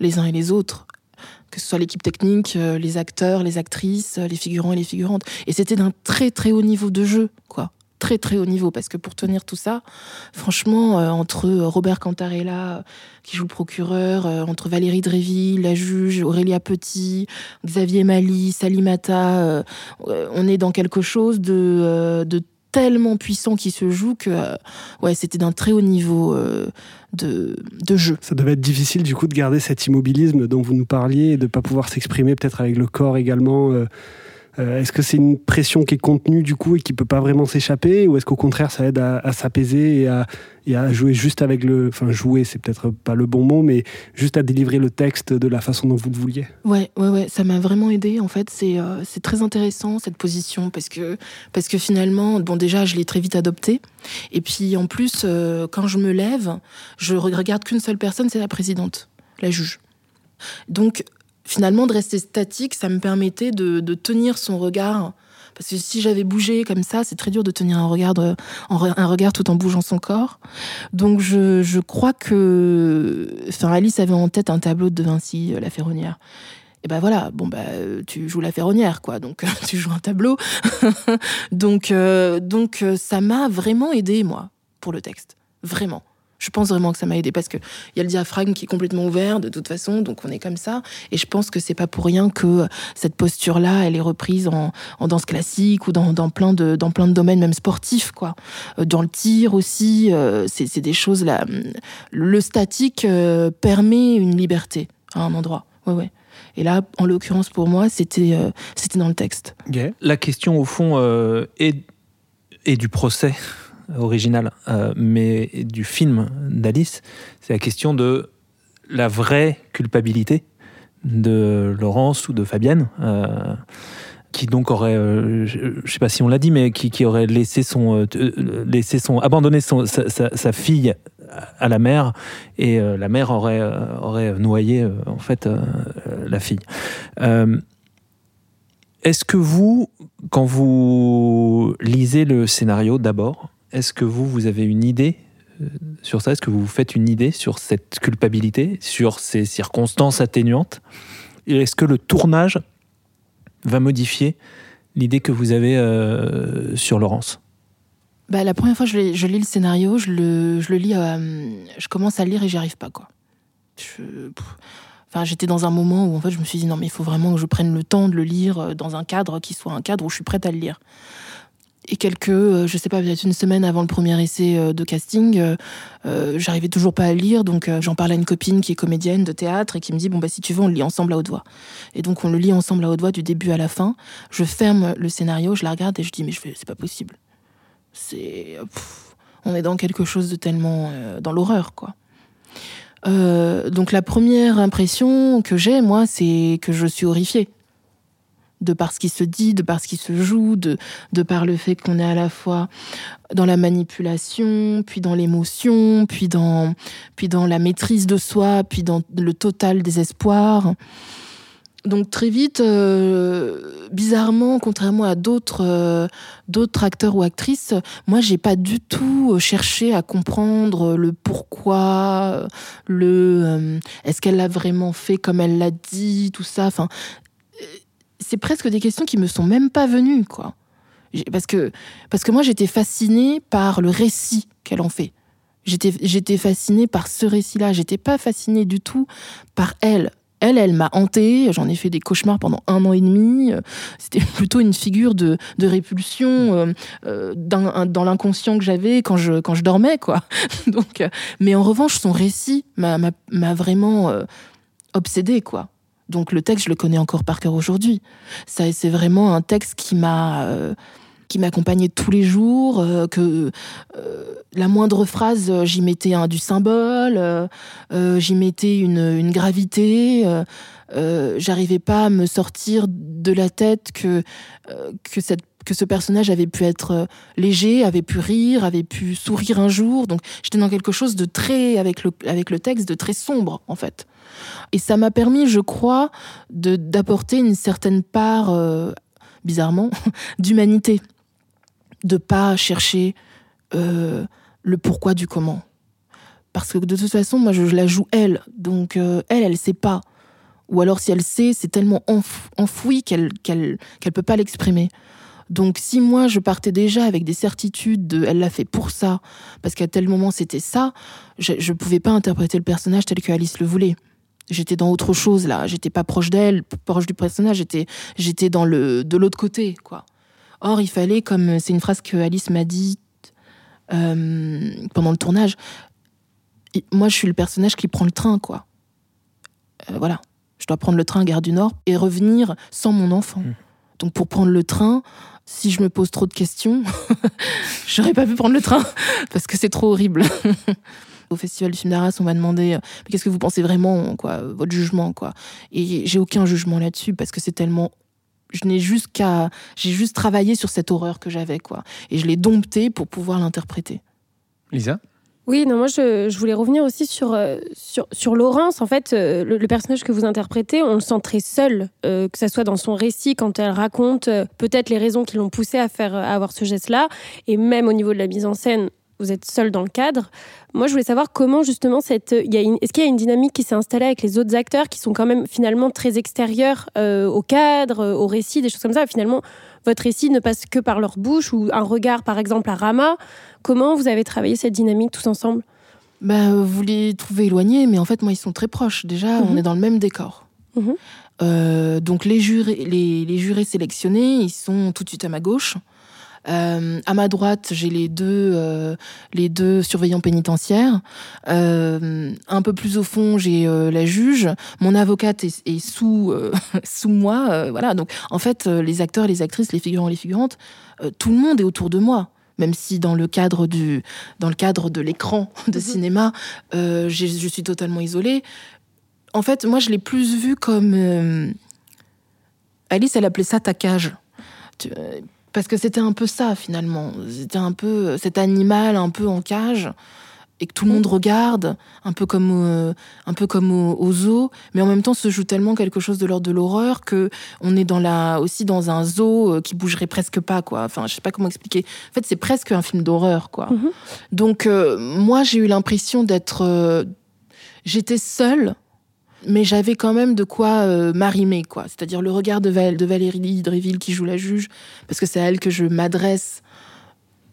les uns et les autres. Que ce soit l'équipe technique, les acteurs, les actrices, les figurants et les figurantes. Et c'était d'un très très haut niveau de jeu, quoi. Très très haut niveau. Parce que pour tenir tout ça, franchement, euh, entre Robert Cantarella, qui joue le procureur, euh, entre Valérie Dréville, la juge, Aurélia Petit, Xavier Mali, Salimata, euh, on est dans quelque chose de, de tellement puissant qui se joue que ouais, c'était d'un très haut niveau de, de jeu. Ça devait être difficile du coup de garder cet immobilisme dont vous nous parliez et de pas pouvoir s'exprimer peut-être avec le corps également. Euh, est-ce que c'est une pression qui est contenue du coup et qui peut pas vraiment s'échapper ou est-ce qu'au contraire ça aide à, s'apaiser et à, jouer juste avec le... Enfin jouer c'est peut-être pas le bon mot mais juste à délivrer le texte de la façon dont vous le vouliez? Ouais, ouais, ouais, ça m'a vraiment aidé. En fait, c'est euh, c'est très intéressant cette position parce que parce que finalement, bon déjà, je l'ai très vite adoptée. Et puis en plus, euh, quand je me lève, je re- regarde qu'une seule personne, c'est la présidente, la juge. Donc finalement, de rester statique, ça me permettait de, tenir son regard. Parce que si j'avais bougé comme ça, c'est très dur de tenir un regard, re- un regard tout en bougeant son corps. Donc je, je crois que, enfin Alice avait en tête un tableau de Vinci, euh, la ferronnière. Et ben voilà, bon bah euh, tu joues la ferronnière quoi, donc euh, *laughs* tu joues un tableau. *laughs* donc euh, donc euh, ça m'a vraiment aidé moi pour le texte, vraiment. Je pense vraiment que ça m'a aidé parce que il y a le diaphragme qui est complètement ouvert de toute façon, donc on est comme ça. Et je pense que c'est pas pour rien que cette posture-là, elle est reprise en, en danse classique ou dans, dans plein de dans plein de domaines même sportifs quoi. Euh, Dans le tir aussi, euh, c'est des choses là. Le statique euh, permet une liberté à un endroit. Ouais ouais. Et là, en l'occurrence pour moi, c'était euh, c'était dans le texte. La question, au fond, euh, est, est du procès original, euh, mais du film d'Alice. C'est la question de la vraie culpabilité de Laurence ou de Fabienne. euh, qui donc aurait, euh, je ne sais pas si on l'a dit, mais qui, aurait laissé son, euh, laissé son, abandonné sa, fille à la mer, et la mère aurait, aurait noyé en fait la fille. Est-ce que vous, quand vous lisez le scénario d'abord, est-ce que vous, vous avez une idée euh, sur ça? Est-ce que vous vous faites une idée sur cette culpabilité, sur ces circonstances atténuantes? Est-ce que le tournage va modifier l'idée que vous avez euh, sur Laurence? Bah, la première fois je, lis- je lis le scénario, je le, je euh, commence à le lire et j'y arrive pas quoi. Je-. Enfin, j'étais dans un moment où en fait je me suis dit non mais il faut vraiment que je prenne le temps de le lire dans un cadre qui soit un cadre où je suis prête à le lire. Et quelques, euh, je sais pas, peut-être une semaine avant le premier essai euh, de casting, euh, j'arrivais toujours pas à lire, donc j'en parle à une copine qui est comédienne de théâtre et qui me dit bon bah si tu veux on le lit ensemble à haute voix. Et donc on le lit ensemble à haute voix du début à la fin. Je ferme le scénario, je la regarde et je dis mais je fais c'est pas possible. C'est on est dans quelque chose de tellement dans l'horreur quoi. Donc la première impression que j'ai moi c'est que je suis horrifiée. De par ce qui se dit, de par ce qui se joue, de, par le fait qu'on est à la fois dans la manipulation, puis dans l'émotion, puis dans, puis dans la maîtrise de soi, puis dans le total désespoir. Donc très vite, euh, bizarrement, contrairement à d'autres euh, d'autres acteurs ou actrices, moi j'ai pas du tout cherché à comprendre le pourquoi, le euh, est-ce qu'elle l'a vraiment fait comme elle l'a dit, tout ça. C'est presque des questions qui me sont même pas venues, quoi. Parce que, parce que moi, j'étais fascinée par le récit qu'elle en fait. J'étais, fascinée par ce récit-là. J'étais pas fascinée du tout par elle. Elle, elle m'a hantée. J'en ai fait des cauchemars pendant un an et demi. C'était *laughs* plutôt une figure de, de répulsion euh, euh, dans, dans l'inconscient que j'avais quand je, quand je dormais, quoi. *laughs* Donc, euh, mais en revanche, son récit m'a vraiment euh, obsédée, quoi. Donc le texte, je le connais encore par cœur aujourd'hui. Ça, c'est vraiment un texte qui m'a euh, qui m'accompagnait tous les jours, euh, que euh, la moindre phrase, j'y mettais un du symbole, j'y mettais une, une gravité. J'arrivais pas à me sortir de la tête que que cette que ce personnage avait pu être euh, léger, avait pu rire, avait pu sourire un jour. Donc j'étais dans quelque chose de très avec le avec le texte de très sombre en fait. Et ça m'a permis, je crois, d'apporter une certaine part, euh, bizarrement, *laughs* d'humanité, de pas chercher euh, le pourquoi du comment. Parce que de toute façon, moi, je, la joue elle, donc euh, elle, elle sait pas. Ou alors, si elle sait, c'est tellement enf- enfoui qu'elle qu'elle qu'elle peut pas l'exprimer. Donc, si moi, je partais déjà avec des certitudes de elle l'a fait pour ça, parce qu'à tel moment c'était ça, je, je pouvais pas interpréter le personnage tel que Alice le voulait. J'étais dans autre chose là, j'étais pas proche d'elle, proche du personnage, j'étais dans le de l'autre côté quoi. Or il fallait comme c'est une phrase que Alice m'a dit euh, pendant le tournage. Moi je suis le personnage qui prend le train quoi. Euh, voilà, je dois prendre le train à Gare du Nord et revenir sans mon enfant. Donc pour prendre le train, si je me pose trop de questions, *laughs* j'aurais pas pu prendre le train *laughs* parce que c'est trop horrible. *laughs* Au festival du film d'Arras, on m'a demandé euh, qu'est-ce que vous pensez vraiment, quoi, euh, votre jugement, quoi? Et j'ai aucun jugement là-dessus parce que c'est tellement, je n'ai juste qu'à, j'ai juste travaillé sur cette horreur que j'avais, quoi, et je l'ai domptée pour pouvoir l'interpréter. Lisa? Oui, non, moi je, voulais revenir aussi sur, euh, sur, Laurence. En fait, euh, le, personnage que vous interprétez, on le sent très seul, euh, que ça soit dans son récit, quand elle raconte peut-être les raisons qui l'ont poussé à, à avoir ce geste-là, et même au niveau de la mise en scène, vous êtes seul dans le cadre. Moi, je voulais savoir comment justement cette, une- est-ce qu'il y a une dynamique qui s'est installée avec les autres acteurs qui sont quand même finalement très extérieurs euh, au cadre, euh, au récit, des choses comme ça? Et finalement, votre récit ne passe que par leur bouche ou un regard, par exemple, à Rama. Comment vous avez travaillé cette dynamique tous ensemble? Bah, euh, vous les trouvez éloignés, mais en fait, moi, ils sont très proches. Déjà, on Mhm. est dans le même décor. Mhm. Euh, donc, les jurés, les, les jurés sélectionnés, ils sont tout de suite à ma gauche. Euh, à ma droite, j'ai les deux, euh, les deux surveillants pénitentiaires. Euh, un peu plus au fond, j'ai euh, la juge. Mon avocate est, est sous, *laughs* sous moi. voilà. Donc, en fait, les acteurs, les actrices, les figurants, les figurantes, tout le monde est autour de moi. Même si dans le cadre du, dans le cadre de l'écran de Mhm. cinéma, euh, je suis totalement isolée. En fait, moi, je l'ai plus vu comme euh, Alice, elle appelait ça ta cage. Tu- euh, parce que c'était un peu ça finalement. C'était un peu euh, cet animal un peu en cage et que tout le monde regarde, un peu comme euh, un peu comme au, au zoo, mais en même temps se joue tellement quelque chose de l'ordre de l'horreur que on est dans la aussi dans un zoo euh, qui bougerait presque pas quoi. Enfin, je sais pas comment expliquer. En fait, c'est presque un film d'horreur quoi. Mhm. Donc euh, moi, j'ai eu l'impression d'être euh, j'étais seule mais j'avais quand même de quoi euh, m'arrimer, quoi. C'est-à-dire le regard de, Val- de Valérie Dréville qui joue la juge, parce que c'est à elle que je m'adresse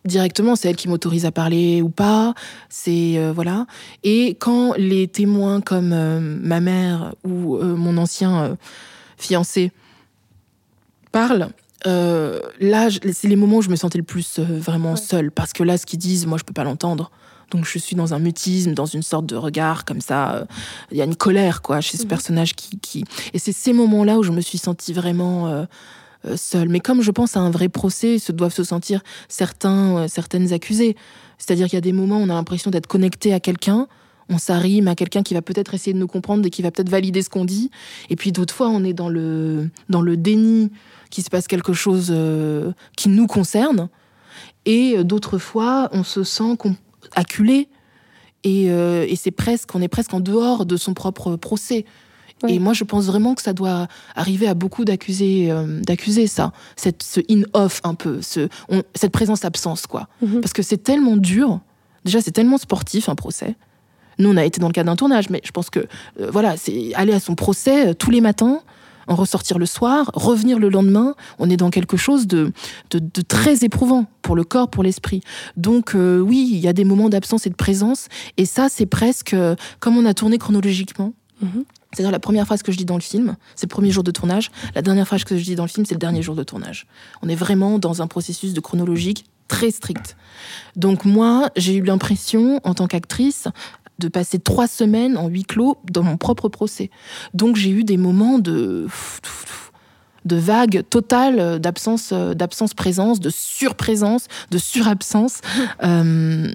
directement, c'est elle qui m'autorise à parler ou pas, c'est euh, voilà. Et quand les témoins comme euh, ma mère ou mon ancien fiancé parlent, là, c'est les moments où je me sentais le plus vraiment seule, parce que là, ce qu'ils disent, moi, je peux pas l'entendre. Donc, je suis dans un mutisme, dans une sorte de regard comme ça. euh, Il y a une colère, quoi, chez ce Mhm. personnage qui, qui... Et c'est ces moments-là où je me suis sentie vraiment euh, euh, seule. Mais comme je pense à un vrai procès, se doivent se sentir certains, euh, certaines accusées. C'est-à-dire qu'il y a des moments où on a l'impression d'être connecté à quelqu'un. On s'arrime à quelqu'un qui va peut-être essayer de nous comprendre et qui va peut-être valider ce qu'on dit. Et puis d'autres fois, on est dans le, dans le déni qu'il se passe quelque chose euh, qui nous concerne. Et d'autres fois, on se sent com- acculé. Et, euh, et c'est presque, on est presque en dehors de son propre procès. Et moi, je pense vraiment que ça doit arriver à beaucoup d'accusés, euh, d'accusés ça, cette, ce in-off un peu, ce, on- cette présence-absence, quoi. Mhm. Parce que c'est tellement dur. Déjà, c'est tellement sportif un procès. Nous, on a été dans le cadre d'un tournage, mais je pense que euh, voilà, c'est aller à son procès tous les matins, en ressortir le soir, revenir le lendemain. On est dans quelque chose de, de, de très éprouvant pour le corps, pour l'esprit. Donc euh, oui, il y a des moments d'absence et de présence, et ça, c'est presque euh, comme on a tourné chronologiquement. Mhm. C'est-à-dire la première phrase que je dis dans le film, c'est le premier jour de tournage. La dernière phrase que je dis dans le film, c'est le dernier jour de tournage. On est vraiment dans un processus de chronologique très strict. Donc moi, j'ai eu l'impression, en tant qu'actrice, de passer trois semaines en huis clos dans mon propre procès. Donc j'ai eu des moments de de vagues totales d'absence euh, d'absence présence de surprésence de surabsence *laughs* euh,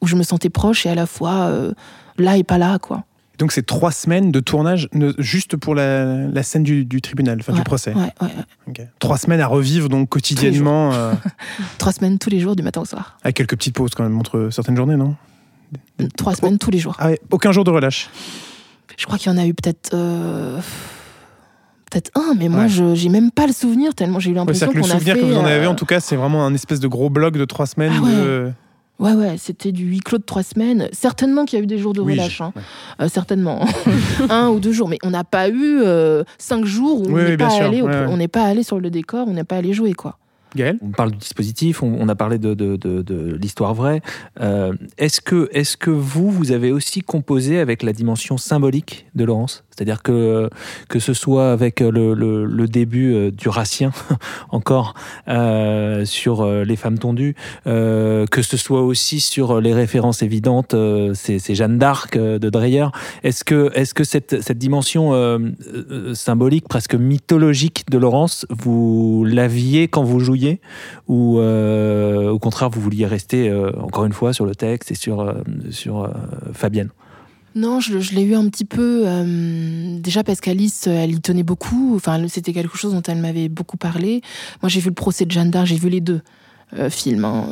où je me sentais proche et à la fois euh, là et pas là quoi Donc c'est trois semaines de tournage ne- juste pour la, la scène du, du tribunal, enfin du procès. ouais, ouais. Ok. Trois semaines à revivre donc quotidiennement, euh, *laughs* trois semaines tous les jours du matin au soir avec quelques petites pauses quand même entre certaines journées, non? Trois semaines tous les jours ah ouais, Aucun jour de relâche. Je crois qu'il y en a eu peut-être. euh, Peut-être un, mais moi, Ouais. je j'ai même pas le souvenir tellement j'ai eu Ouais, l'impression que qu'on le a souvenir fait. que vous en avez, euh, en tout cas, c'est vraiment un espèce de gros bloc de trois semaines. Ah ouais. de... Ouais, ouais, c'était du huis clos de trois semaines. Certainement qu'il y a eu des jours de Oui, relâche, hein. ouais. Euh, certainement. *laughs* un ou deux jours, mais on n'a pas eu euh, cinq jours où Oui, on n'est pas, allé ouais, ouais. on n'est pas allé sur le décor, on n'est pas allé jouer, quoi. On parle du dispositif, on, a parlé de, l'histoire vraie. Euh, est-ce que, que vous, vous avez aussi composé avec la dimension symbolique de Laurence? C'est-à-dire que, que ce soit avec le, le- le début euh, du Ratien, *laughs* encore, euh, sur euh, les femmes tondues, euh, que ce soit aussi sur les références évidentes, euh, c'est Jeanne d'Arc euh, de Dreyer. Est-ce que, est que cette, cette dimension symbolique, presque mythologique de Laurence, vous l'aviez quand vous jouiez ou au contraire vous vouliez rester encore une fois sur le texte et sur, sur Fabienne? Non, je, l'ai eu un petit peu. euh, déjà parce qu'Alice, euh, elle y tenait beaucoup. C'était quelque chose dont elle m'avait beaucoup parlé. Moi, j'ai vu le procès de Jeanne d'Arc, j'ai vu les deux euh, films. hein,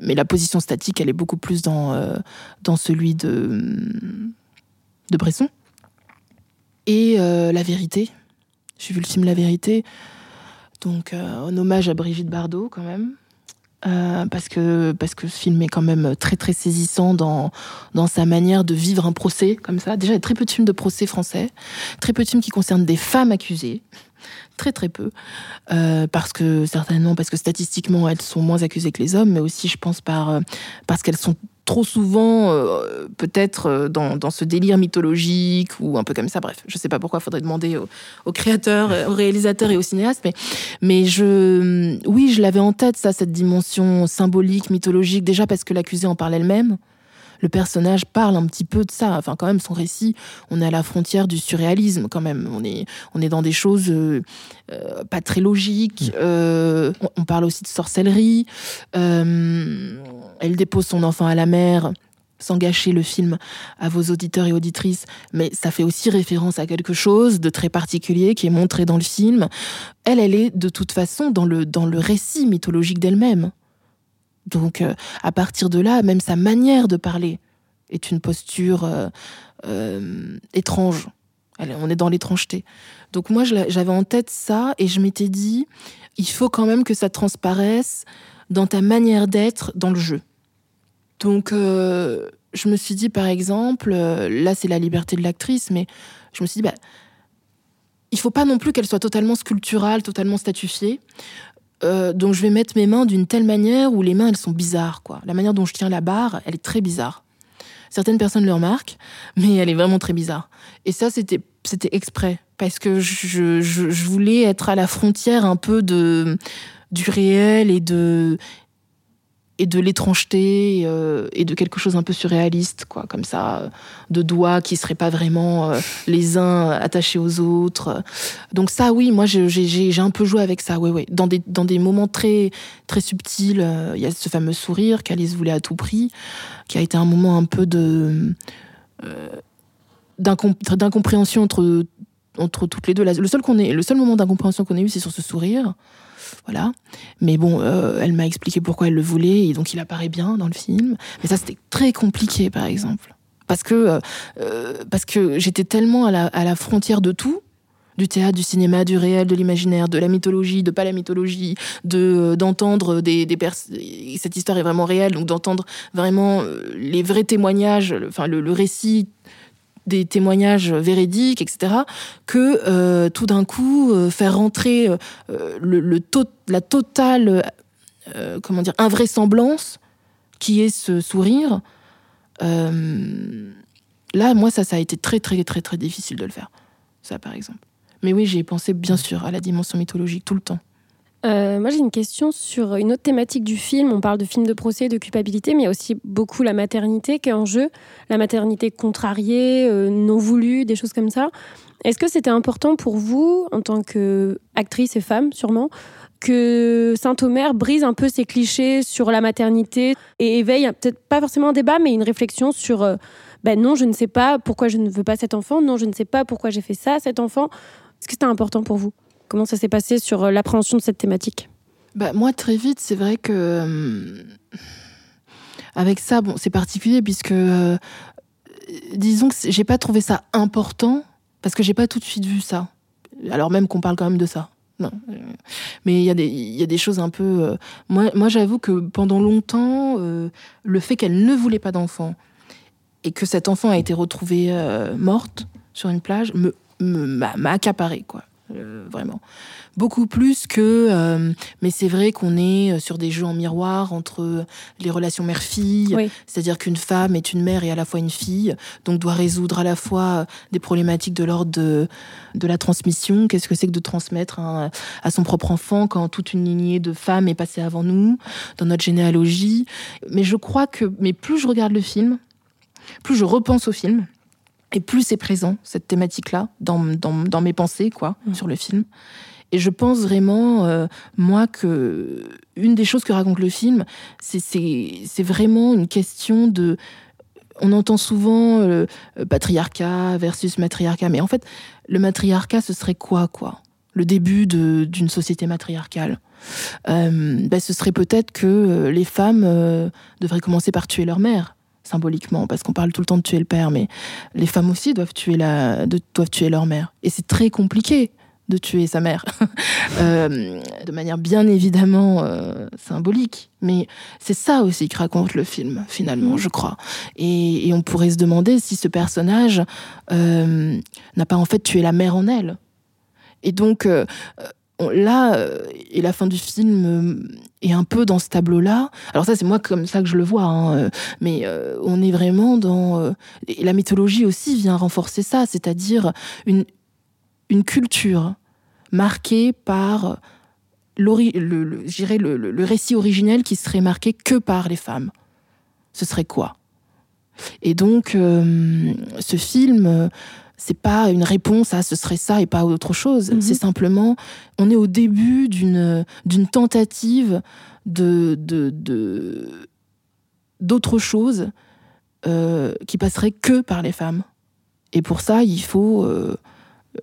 mais la position statique, elle est beaucoup plus dans, celui de, de Bresson. Et La Vérité. J'ai vu le film La Vérité. Donc, en hommage à Brigitte Bardot, quand même. Euh, parce, que, parce que ce film est quand même très très saisissant dans, dans sa manière de vivre un procès comme ça. Déjà, il y a très peu de films de procès français, très peu de films qui concernent des femmes accusées, très très peu, Euh, parce que certainement parce que statistiquement elles sont moins accusées que les hommes, mais aussi je pense par euh, parce qu'elles sont trop souvent euh, peut-être euh, dans, dans ce délire mythologique ou un peu comme ça. Bref, je sais pas pourquoi. Faudrait demander aux, créateurs, euh, aux réalisateurs et aux cinéastes, mais mais je oui, je l'avais en tête ça, cette dimension symbolique, mythologique. Déjà parce que l'accusée en parle elle-même le personnage parle un petit peu de ça. Enfin, quand même, son récit, on est à la frontière du surréalisme, quand même. On est, on est dans des choses euh, euh, pas très logiques. Euh, on, on parle aussi de sorcellerie. Euh, elle dépose son enfant à la mer. Sans gâcher le film à vos auditeurs et auditrices, mais ça fait aussi référence à quelque chose de très particulier qui est montré dans le film. Elle, elle est de toute façon dans le, dans le récit mythologique d'elle-même. Donc, euh, à partir de là, même sa manière de parler est une posture euh, euh, étrange. On est dans l'étrangeté. Donc, moi, j'avais en tête ça et je m'étais dit, il faut quand même que ça transparaisse dans ta manière d'être dans le jeu. Donc, je me suis dit, par exemple, là, c'est la liberté de l'actrice, mais je me suis dit, bah, il faut pas non plus qu'elle soit totalement sculpturale, totalement statufiée. Euh, donc je vais mettre mes mains d'une telle manière où les mains elles sont bizarres quoi. La manière dont je tiens la barre, elle est très bizarre. Certaines personnes le remarquent, mais elle est vraiment très bizarre. Et ça c'était c'était exprès parce que je, je, je voulais être à la frontière un peu de du réel et de et de l'étrangeté euh, et de quelque chose un peu surréaliste, quoi, comme ça, de doigts qui seraient pas vraiment euh, les uns attachés aux autres. Donc ça, oui, moi j'ai un peu joué avec ça, ouais, ouais. Dans des dans des moments très très subtils, euh, il y a ce fameux sourire qu'Alice voulait à tout prix, qui a été un moment un peu de d'incompréhension entre entre toutes les deux. Le seul est, le seul moment d'incompréhension qu'on ait eu, c'est sur ce sourire. Voilà. Mais bon, euh, elle m'a expliqué pourquoi elle le voulait et donc il apparaît bien dans le film. Mais ça, c'était très compliqué, par exemple. Parce que, euh, euh, parce que j'étais tellement à la, à la frontière de tout du théâtre, du cinéma, du réel, de l'imaginaire, de la mythologie, de pas la mythologie, de d'entendre des, des cette histoire est vraiment réelle, donc d'entendre vraiment les vrais témoignages, enfin le, le récit des témoignages véridiques, etc., que euh, tout d'un coup, euh, faire rentrer euh, le, la totale comment dire, invraisemblance qui est ce sourire, là, moi, ça, ça a été très, très, très, très difficile de le faire. Ça, par exemple. Mais oui, j'ai pensé, bien sûr, à la dimension mythologique tout le temps. Euh, moi, j'ai une question sur une autre thématique du film. On parle de film de procès, de culpabilité, mais il y a aussi beaucoup la maternité qui est en jeu. La maternité contrariée, euh, non voulue, des choses comme ça. Est-ce que c'était important pour vous, en tant qu'actrice et femme, sûrement, que Saint-Omer brise un peu ces clichés sur la maternité et éveille peut-être pas forcément un débat, mais une réflexion sur euh, ben non, je ne sais pas pourquoi je ne veux pas cet enfant, non, je ne sais pas pourquoi j'ai fait ça cet enfant. Est-ce que c'était important pour vous? Comment ça s'est passé sur euh, l'appréhension de cette thématique? Bah, Moi, très vite, c'est vrai que. Euh, avec ça, bon, c'est particulier puisque. Euh, disons que j'ai pas trouvé ça important parce que j'ai pas tout de suite vu ça. Alors même qu'on parle quand même de ça. Non. Mais il y, a des, y a des choses un peu. moi, moi j'avoue que pendant longtemps, le fait qu'elle ne voulait pas d'enfant et que cet enfant a été retrouvé morte sur une plage me m'a accaparé quoi vraiment. Beaucoup plus que. Euh, mais c'est vrai qu'on est euh, sur des jeux en miroir entre les relations mère-fille, c'est-à-dire qu'une femme est une mère et à la fois une fille, donc doit résoudre à la fois des problématiques de l'ordre de, de la transmission. Qu'est-ce que c'est que de transmettre à son propre enfant quand toute une lignée de femmes est passée avant nous, dans notre généalogie? Mais je crois que. Mais plus je regarde le film, plus je repense au film et plus c'est présent, cette thématique-là, dans, dans, mes pensées, quoi, mmh. sur le film. Et je pense vraiment, euh, moi, que une des choses que raconte le film, c'est vraiment une question de. On entend souvent euh, patriarcat versus matriarcat, mais en fait, le matriarcat, ce serait quoi, quoi? Le début d'une société matriarcale. Euh, ben, ce serait peut-être que les femmes devraient commencer par tuer leur mère symboliquement, parce qu'on parle tout le temps de tuer le père, mais les femmes aussi doivent tuer, la, doivent tuer leur mère. Et c'est très compliqué de tuer sa mère, *laughs* euh, de manière bien évidemment euh, symbolique. Mais c'est ça aussi que raconte le film, finalement, mmh. je crois. Et, on pourrait se demander si ce personnage euh, n'a pas en fait tué la mère en elle. Et donc, là, et la fin du film euh, est un peu dans ce tableau-là. Alors ça, c'est moi comme ça que je le vois, hein, euh, mais on est vraiment dans... et la mythologie aussi vient renforcer ça, c'est-à-dire une, une culture marquée par le, le, le, le, récit originel qui serait marqué que par les femmes. Ce serait quoi? Et donc, ce film c'est pas une réponse à ce serait ça et pas autre chose. Mhm. C'est simplement, on est au début d'une d'une tentative de d'autre chose euh, qui passerait que par les femmes. Et pour ça, il faut euh,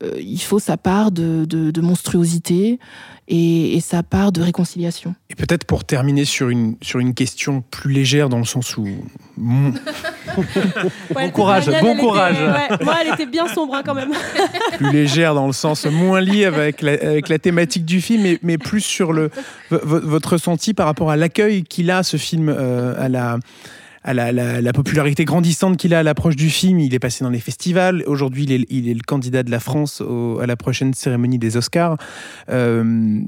euh, il faut sa part de, de, monstruosité et, sa part de réconciliation. Et peut-être pour terminer sur une, sur une question plus légère dans le sens où... *laughs* bon courage, bon courage. moi, elle était bien sombre hein, quand même. *laughs* plus légère dans le sens moins lié avec la, avec la thématique du film, mais, mais plus sur le, votre ressenti par rapport à l'accueil qu'il a, ce film, euh, à la à la, popularité grandissante qu'il a à l'approche du film. Il est passé dans les festivals. Aujourd'hui, il est, le candidat de la France à la prochaine cérémonie des Oscars. Euh,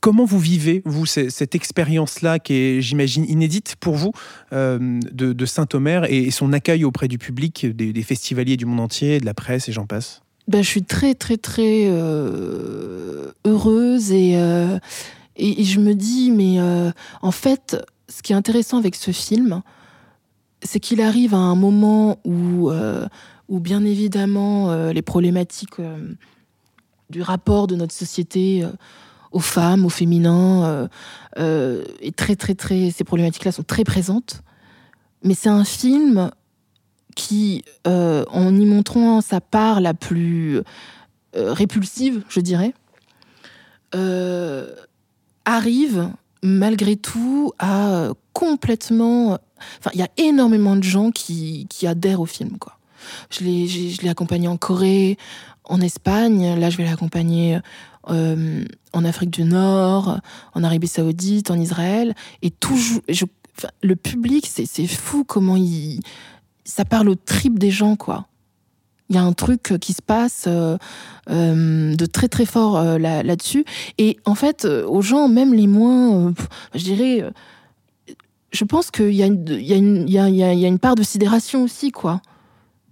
comment vous vivez, vous, cette expérience-là qui est, j'imagine, inédite pour vous euh, de, Saint-Omer et, son accueil auprès du public, des, festivaliers du monde entier, de la presse et j'en passe? Ben, Je suis très, très, très euh, heureuse et, et, je me dis, mais en fait, ce qui est intéressant avec ce film, c'est qu'il arrive à un moment où, euh, bien évidemment, euh, les problématiques euh, du rapport de notre société aux femmes, au féminin, euh, euh, est très, très, très, ces problématiques-là sont très présentes. Mais c'est un film qui, en y montrant sa part la plus répulsive, je dirais, arrive malgré tout à complètement. Enfin, il y a énormément de gens qui, qui adhèrent au film, quoi. Je l'ai, je l'ai accompagné en Corée, en Espagne. Là, je vais l'accompagner euh, en Afrique du Nord, en Arabie Saoudite, en Israël. Et toujours, enfin, le public, c'est, fou comment il, ça parle au trip des gens, quoi. Il y a un truc qui se passe euh, euh, de très très fort là, là-dessus. Et en fait, aux gens, même les moins, je dirais, je pense qu'il y, a une- part de sidération aussi, quoi.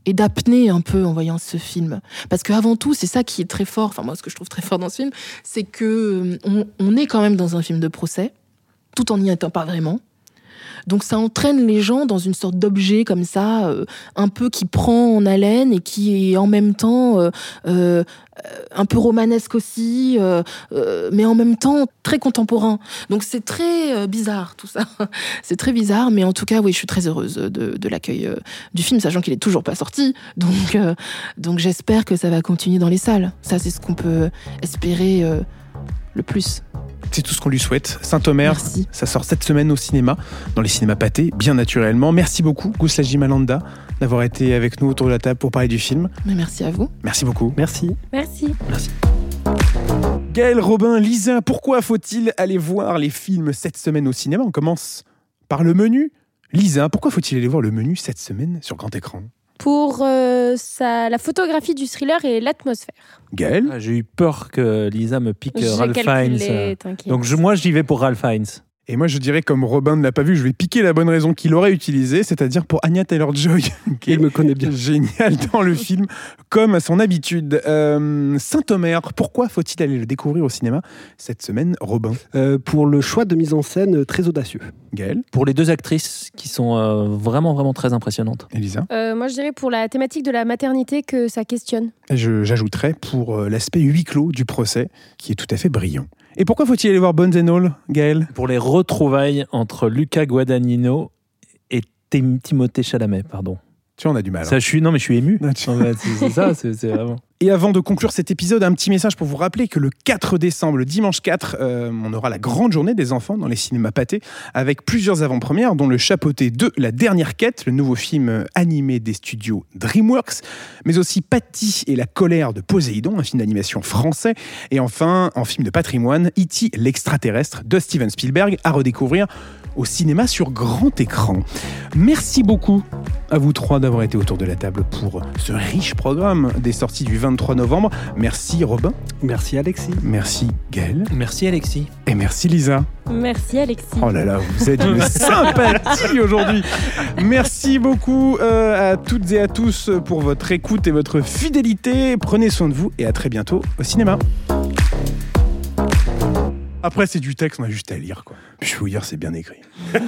Et d'apnée un peu en voyant ce film. Parce qu'avant tout, c'est ça qui est très fort, enfin moi ce que je trouve très fort dans ce film, c'est que euh, on est quand même dans un film de procès, tout en n'y étant pas vraiment. Donc ça entraîne les gens dans une sorte d'objet comme ça, euh, un peu qui prend en haleine et qui est en même temps euh, euh, un peu romanesque aussi, mais en même temps très contemporain. Donc c'est très bizarre tout ça. *laughs* c'est très bizarre, mais en tout cas oui, je suis très heureuse de, de l'accueil du film, sachant qu'il est toujours pas sorti. Donc donc j'espère que ça va continuer dans les salles. Ça c'est ce qu'on peut espérer le plus. C'est tout ce qu'on lui souhaite. Saint-Omer, Merci. ça sort cette semaine au cinéma, dans les cinémas pâtés, bien naturellement. Merci beaucoup, Gouslaji Malanda, d'avoir été avec nous autour de la table pour parler du film. Mais merci à vous. Merci beaucoup. Merci. Merci. Gaël, Robin, Lisa, pourquoi faut-il aller voir les films cette semaine au cinéma? On commence par le menu. Lisa, pourquoi faut-il aller voir le menu cette semaine sur grand écran? Pour euh, sa- la photographie du thriller et l'atmosphère. Gaël Ah, J'ai eu peur que Lisa me pique euh, J'ai Ralph Fiennes. calculé, t'inquiète. Donc je- moi, j'y vais pour Ralph Fiennes. Et moi, je dirais, comme Robin ne l'a pas vu, je vais piquer la bonne raison qu'il aurait utilisée, c'est-à-dire pour Anya Taylor-Joy, *laughs* qui est me connaît bien. génial dans le film, comme à son habitude. Euh, Saint-Omer, pourquoi faut-il aller le découvrir au cinéma cette semaine, Robin? Euh, pour le choix de mise en scène euh, très audacieux. Gaël Pour les deux actrices qui sont euh, vraiment, vraiment très impressionnantes. Elisa? Euh, moi, je dirais pour la thématique de la maternité que ça questionne. J'ajouterais pour l'aspect huis clos du procès, qui est tout à fait brillant. Et pourquoi faut-il aller voir Bones and All, Gaël? Pour les retrouvailles entre Luca Guadagnino et Tim- Timothée Chalamet, pardon. Tu vois, on a du mal. hein. Ça, je suis, non, mais je suis ému. *laughs* Ah, tu- c'est c'est ça, c'est c'est vraiment. Et avant de conclure cet épisode, un petit message pour vous rappeler que le 4 décembre, le dimanche 4, euh, on aura la grande journée des enfants dans les cinémas pâtés, avec plusieurs avant-premières, dont le chapeauté de La Dernière Quête, le nouveau film animé des studios DreamWorks, mais aussi Patty et la colère de Poséidon, un film d'animation français, et enfin, en film de patrimoine, E.T. l'extraterrestre de Steven Spielberg, à redécouvrir au cinéma sur grand écran. Merci beaucoup à vous trois d'avoir été autour de la table pour ce riche programme des sorties du 23 novembre. Merci Robin, Merci Alexis. merci Gaël Merci, Alexis. et merci Lisa. Merci, Alexis. Oh là là, vous êtes une *laughs* sympathie aujourd'hui. Merci beaucoup euh, à toutes et à tous pour votre écoute et votre fidélité. Prenez soin de vous et à très bientôt au cinéma. Après, c'est du texte, on a juste à lire. Quoi. Puis je peux vous dire, c'est bien écrit. *laughs*